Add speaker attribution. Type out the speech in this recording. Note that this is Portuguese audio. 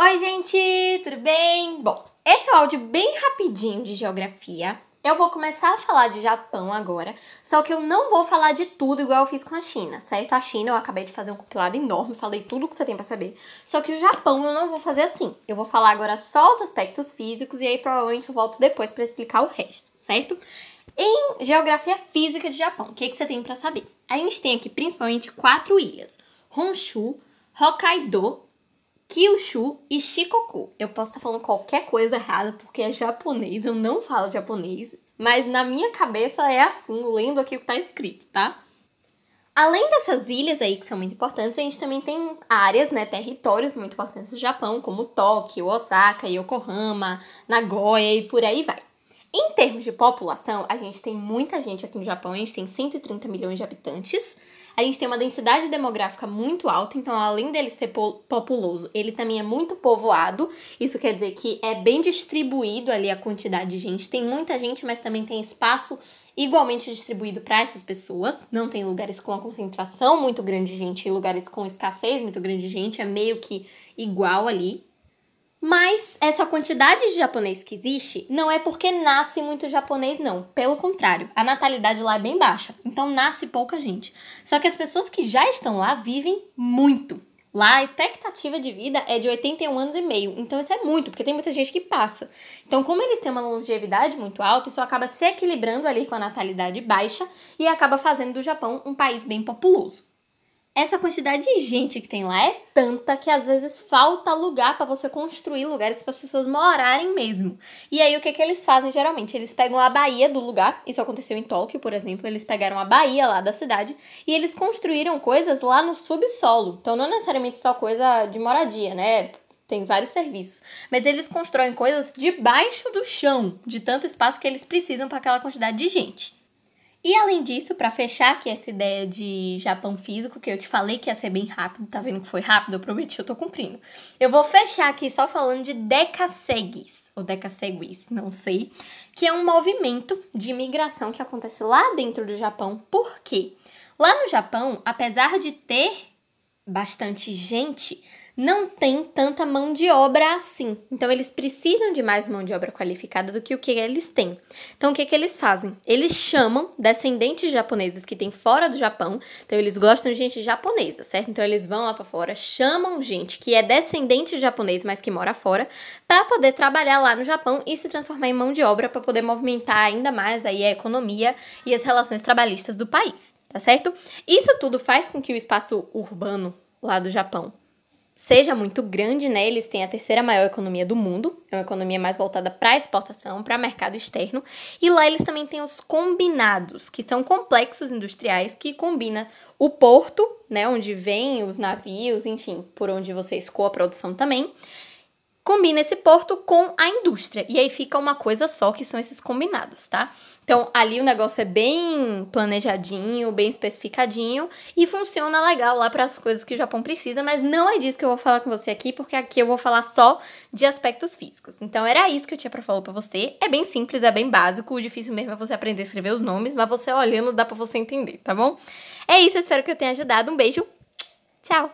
Speaker 1: Oi, gente, tudo bem? Bom, esse é um áudio bem rapidinho de geografia. Eu vou começar a falar de Japão agora, só que eu não vou falar de tudo igual eu fiz com a China, certo? A China eu acabei de fazer um compilado enorme, falei tudo que você tem para saber. Só que o Japão eu não vou fazer assim. Eu vou falar agora só os aspectos físicos e aí provavelmente eu volto depois para explicar o resto, certo? Em geografia física de Japão, o que, que você tem para saber? A gente tem aqui principalmente quatro ilhas: Honshu, Hokkaido, Kyushu e Shikoku. Eu posso estar falando qualquer coisa errada porque é japonês, eu não falo japonês, mas na minha cabeça é assim, lendo aqui o que está escrito, tá? Além dessas ilhas aí que são muito importantes, a gente também tem áreas, né, territórios muito importantes do Japão, como Tóquio, Osaka, Yokohama, Nagoya e por aí vai. Em termos de população, a gente tem muita gente aqui no Japão, a gente tem 130 milhões de habitantes. A gente tem uma densidade demográfica muito alta, então além dele ser populoso, ele também é muito povoado. Isso quer dizer que é bem distribuído ali a quantidade de gente. Tem muita gente, mas também tem espaço igualmente distribuído para essas pessoas. Não tem lugares com a concentração muito grande de gente e lugares com escassez muito grande de gente, é meio que igual ali. Mas essa quantidade de japonês que existe não é porque nasce muito japonês, não. Pelo contrário, a natalidade lá é bem baixa, então nasce pouca gente. Só que as pessoas que já estão lá vivem muito. Lá a expectativa de vida é de 81 anos e meio, então isso é muito, porque tem muita gente que passa. Então, como eles têm uma longevidade muito alta, isso acaba se equilibrando ali com a natalidade baixa e acaba fazendo do Japão um país bem populoso essa quantidade de gente que tem lá é tanta que às vezes falta lugar para você construir lugares para as pessoas morarem mesmo. E aí o que que eles fazem geralmente? Eles pegam a baía do lugar, isso aconteceu em Tóquio, por exemplo, eles pegaram a baía lá da cidade e eles construíram coisas lá no subsolo. Então não necessariamente só coisa de moradia, né? Tem vários serviços. Mas eles constroem coisas debaixo do chão, de tanto espaço que eles precisam para aquela quantidade de gente. E além disso, para fechar aqui essa ideia de Japão físico, que eu te falei que ia ser bem rápido, tá vendo que foi rápido? Eu prometi, eu tô cumprindo. Eu vou fechar aqui só falando de Decaseguis, ou Decaseguis, não sei, que é um movimento de imigração que acontece lá dentro do Japão. Por quê? Lá no Japão, apesar de ter bastante gente, não tem tanta mão de obra assim. Então, eles precisam de mais mão de obra qualificada do que o que eles têm. Então, o que, que eles fazem? Eles chamam descendentes japoneses que tem fora do Japão. Então, eles gostam de gente japonesa, certo? Então, eles vão lá para fora, chamam gente que é descendente de japonês, mas que mora fora, para poder trabalhar lá no Japão e se transformar em mão de obra para poder movimentar ainda mais aí a economia e as relações trabalhistas do país, tá certo? Isso tudo faz com que o espaço urbano lá do Japão seja muito grande, né? Eles têm a terceira maior economia do mundo, é uma economia mais voltada para exportação, para mercado externo, e lá eles também têm os combinados, que são complexos industriais que combina o porto, né, onde vêm os navios, enfim, por onde você escoa a produção também, combina esse porto com a indústria. E aí fica uma coisa só, que são esses combinados, tá? Então, ali o negócio é bem planejadinho, bem especificadinho e funciona legal lá para as coisas que o Japão precisa, mas não é disso que eu vou falar com você aqui, porque aqui eu vou falar só de aspectos físicos. Então, era isso que eu tinha para falar para você. É bem simples, é bem básico, o difícil mesmo é você aprender a escrever os nomes, mas você olhando dá para você entender, tá bom? É isso, espero que eu tenha ajudado. Um beijo. Tchau.